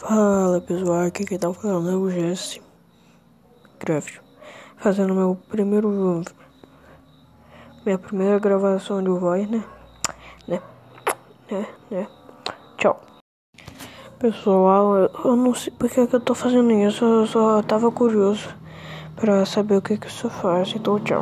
Fala pessoal, aqui quem tá falando é o Jesse Craft, fazendo meu primeiro. minha primeira gravação de voz, né? Né? Né? Né? Tchau. Pessoal, eu não sei porque que eu tô fazendo isso, eu só tava curioso pra saber o que que isso faz, então tchau.